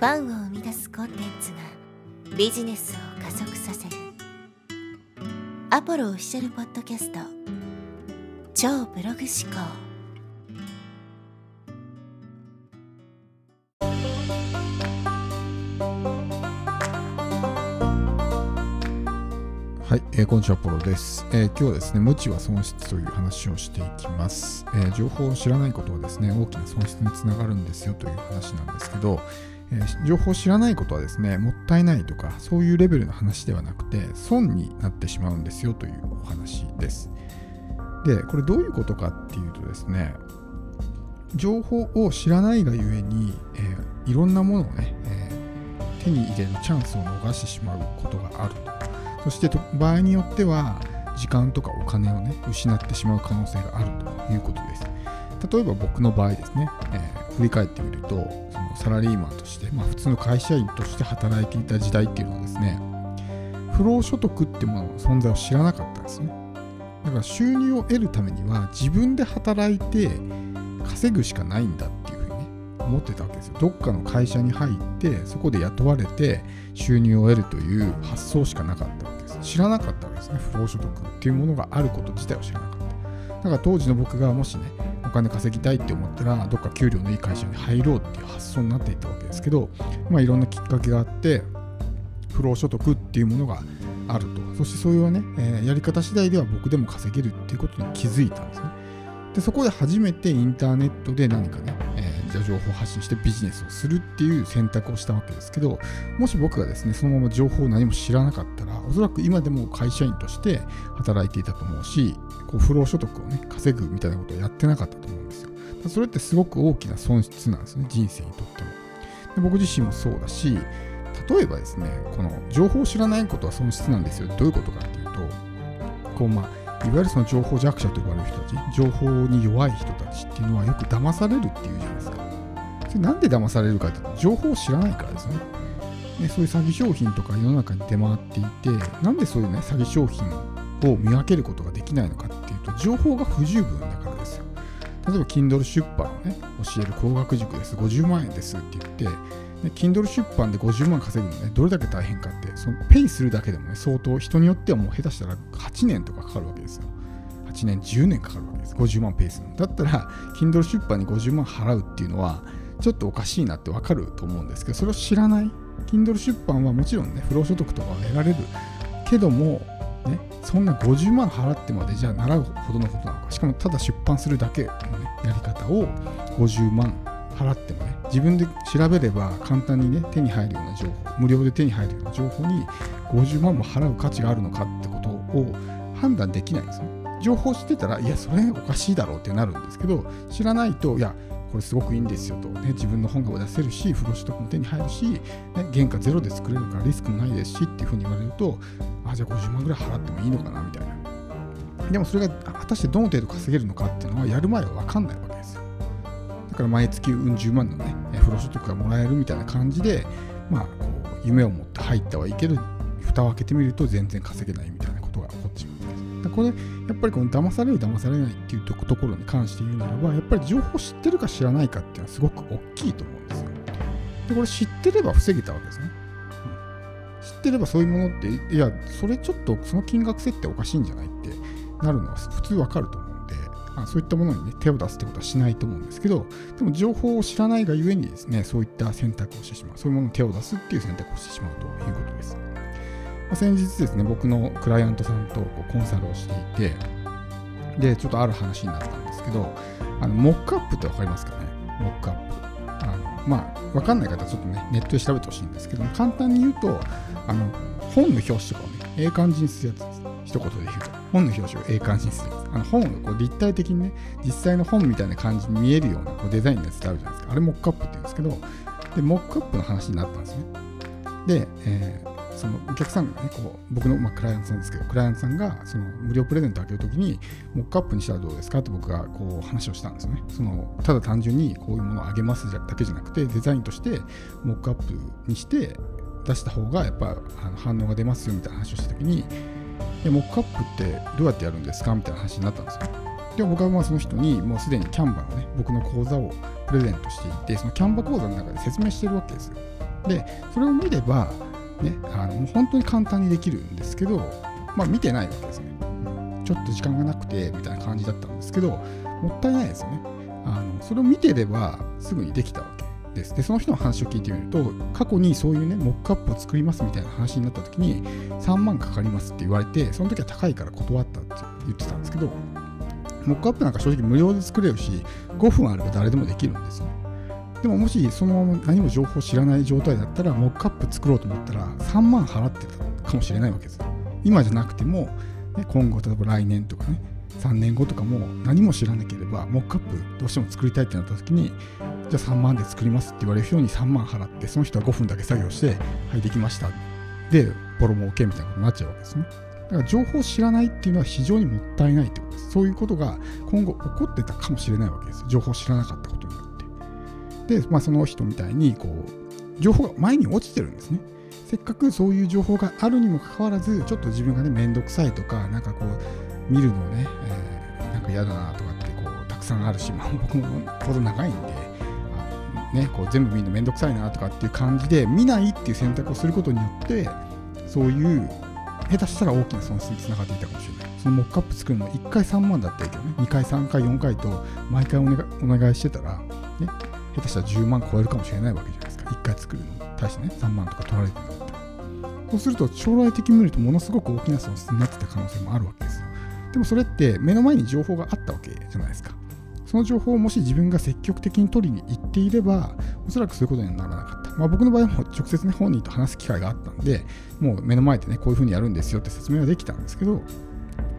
ファンを生み出すコンテンツがビジネスを加速させる。アポロオフィシャルポッドキャスト。超ブログ思考。はい、えー、こんにちは、ポロです、えー、今日はですね、無知は損失という話をしていきます、えー、情報を知らないことはですね、大きな損失につながるんですよという話なんですけど、え、情報を知らないことはですね、もったいないとか、そういうレベルの話ではなくて、損になってしまうんですよというお話です。で、これどういうことかっていうとですね、情報を知らないがゆえに、えー、いろんなものをね、えー、手に入れるチャンスを逃してしまうことがあると。そして場合によっては、時間とかお金をね、失ってしまう可能性があるということです。例えば僕の場合ですね、えー、振り返ってみると、そのサラリーマンとして、まあ、普通の会社員として働いていた時代っていうのはですね、不労所得っていうものの存在を知らなかったんですね。だから収入を得るためには自分で働いて稼ぐしかないんだっていうふうにね、思ってたわけですよ。どっかの会社に入ってそこで雇われて収入を得るという発想しかなかったわけです。知らなかったわけですね。不労所得っていうものがあること自体を知らなかった。だから当時の僕がもしね、お金稼ぎたいって思ったら、どっか給料のいい会社に入ろうっていう発想になっていったわけですけど、まあいろんなきっかけがあって、不労所得っていうものがあると。そしてそういうね、えー、やり方次第では僕でも稼げるっていうことに気づいたんですね。で、そこで初めてインターネットで何かね、え、じゃあ情報発信してビジネスをするっていう選択をしたわけですけど、もし僕がですね、そのまま情報を何も知らなかったら、おそらく今でも会社員として働いていたと思うし、こう不労所得をね、稼ぐみたいなことをやってなかったと思うんですよ。それってすごく大きな損失なんですね、人生にとっても。で僕自身もそうだし、例えばですね、この情報を知らないことは損失なんですよ。どういうことかっていうと、こうまあ、いわゆるその情報弱者と呼ばれる人たち、情報に弱い人たちっていうのはよく騙されるっていうじゃないですか。それなんで騙されるかっていうと、情報を知らないからですね。ねそういう詐欺商品とか世の中に出回っていて、なんでそういうね、詐欺商品を見分けることができないのかっていうと、情報が不十分だからですよ。例えば、Kindle 出版をね、教える高学塾です、50万円ですって言って、ね、Kindle 出版で50万稼ぐのね、どれだけ大変かって、そのペイするだけでもね、相当人によってはもう下手したら8年とかかかるわけですよ。8年、10年かかるわけです。50万ペイするの。だったら、Kindle 出版に50万払うっていうのは、ちょっとおかしいなってわかると思うんですけど、それを知らない。Kindle 出版はもちろんね、不労所得とかは得られるけども、ね、そんな50万払ってまでじゃあ習うほどのことなのか。しかもただ出版するだけの、ね、やり方を50万払ってもね、自分で調べれば簡単にね、手に入るような情報、無料で手に入るような情報に50万も払う価値があるのかってことを判断できないんですね。情報知ってたら、いや、それおかしいだろうってなるんですけど、知らないと、いや、これすごくいいんですよと、ね、自分の本が出せるし、不労所得も手に入るし、ね、原価ゼロで作れるからリスクもないですしっていうふうに言われると、あ、じゃあ50万ぐらい払ってもいいのかなみたいな。でもそれが果たしてどの程度稼げるのかっていうのはやる前は分かんないわけ。から毎月うん十万のね、不労所得がもらえるみたいな感じで、まあ、こう夢を持って入ったはいいけど、蓋を開けてみると全然稼げないみたいなことが起こってしまうんです。これ、やっぱりこの騙される、騙されないっていうところに関して言うならば、やっぱり情報を知ってるか知らないかっていうのはすごく大きいと思うんですよ。で、これ知ってれば防げたわけですね。知ってればそういうものって、いや、それちょっとその金額設定おかしいんじゃないってなるのは普通わかると思う。あそういったものに、ね、手を出すってことはしないと思うんですけど、でも情報を知らないがゆえにですね、そういった選択をしてしまう、そういうものに手を出すっていう選択をしてしまうということです。まあ、先日ですね、僕のクライアントさんとこうコンサルをしていて、で、ちょっとある話になったんですけど、あのモックアップってわかりますかね？モックアップ。あのまあ、わかんない方はちょっとね、ネットで調べてほしいんですけども、簡単に言うと、あの本の表紙とかをね、ええ感じにするやつ。一言で言うと。本の表紙をええ感にする。あの本をこう立体的にね、実際の本みたいな感じに見えるようなこうデザインのやつってあるじゃないですか。あれモックアップって言うんですけど、で、モックアップの話になったんですね。で、えー、そのお客さんがね、こう僕の、まあ、クライアントさんですけど、クライアントさんがその無料プレゼントをあげるときに、モックアップにしたらどうですかって僕がこう話をしたんですよね。そのただ単純にこういうものをあげますだけじゃなくて、デザインとしてモックアップにして出した方がやっぱあの反応が出ますよみたいな話をしたときに、モックアップってどうやってやるんですかみたいな話になったんですよ。で僕はまあその人にもうすでにキャンバのね、僕の講座をプレゼントしていて、そのキャンバ講座の中で説明してるわけですよ。でそれを見れば、ね、あの本当に簡単にできるんですけど、まあ、見てないわけですね、ちょっと時間がなくてみたいな感じだったんですけどもったいないですよねあのそれを見てればすぐにできたわけです。でその人の話を聞いてみると過去にそういうねモックアップを作りますみたいな話になった時に3万かかりますって言われてその時は高いから断ったって言ってたんですけどモックアップなんか正直無料で作れるし5分あれば誰でもできるんですよ。でももしそのまま何も情報を知らない状態だったらモックアップ作ろうと思ったら3万払ってたかもしれないわけです今じゃなくても、ね、今後例えば来年とかね3年後とかも何も知らなければモックアップどうしても作りたいってなった時にじゃあ3万で作りますって言われる人に3万払ってその人は5分だけ作業してはいできました。でボロ儲けみたいなことになっちゃうわけですね。だから情報を知らないっていうのは非常にもったいないってことです。そういうことが今後起こってたかもしれないわけです情報を知らなかったことによって。で、まあ、その人みたいにこう情報が前に落ちてるんですね。せっかくそういう情報があるにもかかわらずちょっと自分がねめんどくさいとかなんかこう見るのね、えー、なんか嫌だなとかってこうたくさんあるし、まあ、僕もほど長いんで、あね、こう全部見るのめんどくさいなとかっていう感じで見ないっていう選択をすることによってそういう下手したら大きな損失につながっていたかもしれない。そのモックアップ作るの1回3万だったけどね、2回、3回、4回と毎回お願お願いしてたら、ね、下手したら10万超えるかもしれないわけじゃないですか。1回作るのに対してね、3万とか取られてた。そうすると将来的に見るとものすごく大きな損失になってた可能性もあるわけですよ。でもそれって目の前に情報があったわけじゃないですか。その情報をもし自分が積極的に取りに行っていれば、おそらくそういうことにはならなかった。まあ、僕の場合も直接ね、本人と話す機会があったんで、もう目の前でね、こういうふうにやるんですよって説明はできたんですけど、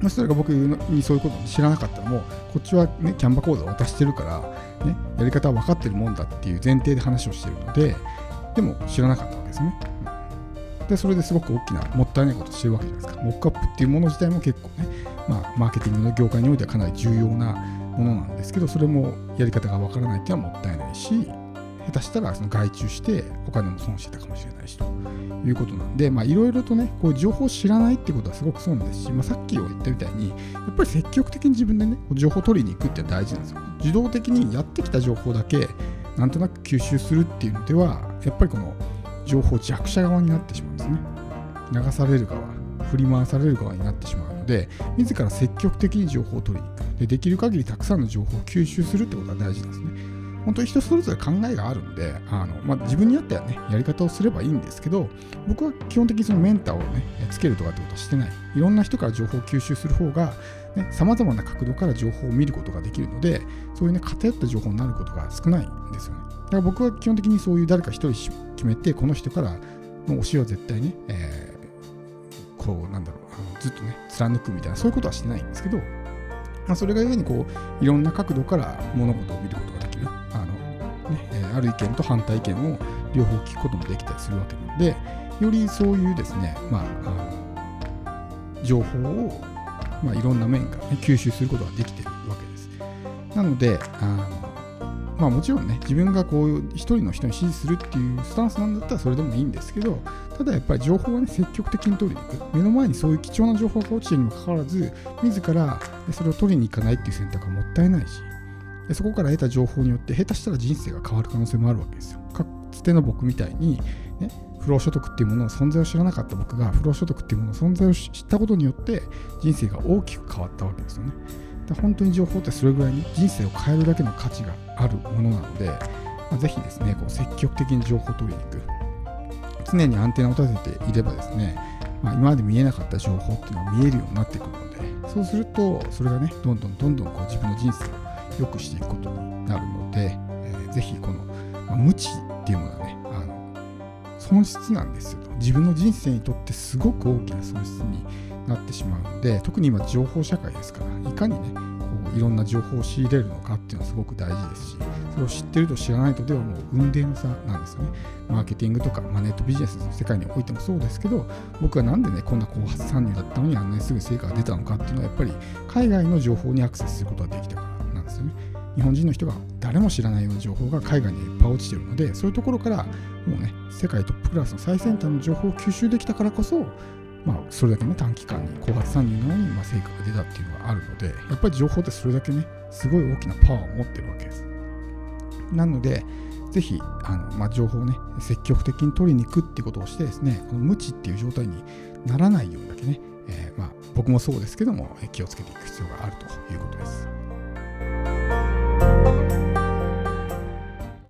まあ、それが僕にそういうことを知らなかったらもう、こっちはね、キャンバ講座を渡してるから、ね、やり方は分かってるもんだっていう前提で話をしてるので、でも知らなかったわけですね。で、それですごく大きな、もったいないことをしてるわけじゃないですか。モックアップっていうもの自体も結構ね、まあ、マーケティングの業界においてはかなり重要なものなんですけど、それもやり方がわからないっていうのはもったいないし、下手したらその外注してお金も損してたかもしれないしということなんで、いろいろとね、こう情報を知らないってことはすごく損ですし、まあ、さっき言ったみたいに、やっぱり積極的に自分でね、情報を取りに行くって大事なんですよ。自動的にやってきた情報だけ、なんとなく吸収するっていうのでは、やっぱりこの情報弱者側になってしまうんですね。流される側、振り回される側になってしまうので、自ら積極的に情報を取りに行く。でできる限りたくさんの情報を吸収するってことが大事なんですね。本当に人それぞれ考えがあるんで、あのまあ、自分によってはね、やり方をすればいいんですけど、僕は基本的にそのメンターをね、つけるとかってことはしてない。いろんな人から情報を吸収する方が、さまざまな角度から情報を見ることができるので、そういうね、偏った情報になることが少ないんですよね。だから僕は基本的にそういう誰か一人決めて、この人からの教えを絶対ね、えー、こう、なんだろうあの、ずっとね、貫くみたいな、そういうことはしてないんですけど、まあ、それがゆえにこういろんな角度から物事を見ることができるあの、ね、ある意見と反対意見を両方聞くこともできたりするわけなのでよりそういうですね、まあ、あの情報を、まあ、いろんな面から、ね、吸収することができてるわけです。なのであのまあもちろんね、自分がこういう一人の人に指示するっていうスタンスなんだったらそれでもいいんですけど、ただやっぱり情報はね、積極的に取りに行く。目の前にそういう貴重な情報が落ちてるにもかかわらず、自らそれを取りに行かないっていう選択はもったいないし、でそこから得た情報によって下手したら人生が変わる可能性もあるわけですよ。かつての僕みたいに、ね、不労所得っていうものの存在を知らなかった僕が不労所得っていうものの存在を知ったことによって人生が大きく変わったわけですよね。本当に情報ってそれぐらいに人生を変えるだけの価値があるものなので、まあ、ぜひですね、こう積極的に情報を取りに行く。常にアンテナを立てていればですね、まあ、今まで見えなかった情報っていうのが見えるようになってくるので、そうすると、それがね、どんどんどんどんこう自分の人生を良くしていくことになるので、えー、ぜひこの、まあ、無知っていうものはね、損失なんですよ。自分の人生にとってすごく大きな損失になってしまうので特に今情報社会ですからいかにねこういろんな情報を仕入れるのかっていうのはすごく大事ですしそれを知ってると知らないとではもう運命の差なんですよねマーケティングとか、まあ、ネットビジネスの世界においてもそうですけど僕はなんでねこんな後発参入だったのにあんなにすぐ成果が出たのかっていうのはやっぱり海外の情報にアクセスすることができたからなんですよね日本人の人が誰も知らないような情報が海外にいっぱい落ちてるのでそういうところからもうね世界トップクラスの最先端の情報を吸収できたからこそまあ、それだけね、短期間に後発参入なのに、まあ、成果が出たっていうのがあるので、やっぱり情報ってそれだけね、すごい大きなパワーを持ってるわけです。なので、ぜひあの、まあ、情報をね積極的に取りに行くってことをしてですねこの無知っていう状態にならないようにだけね、えー、まあ、僕もそうですけども気をつけていく必要があるということです。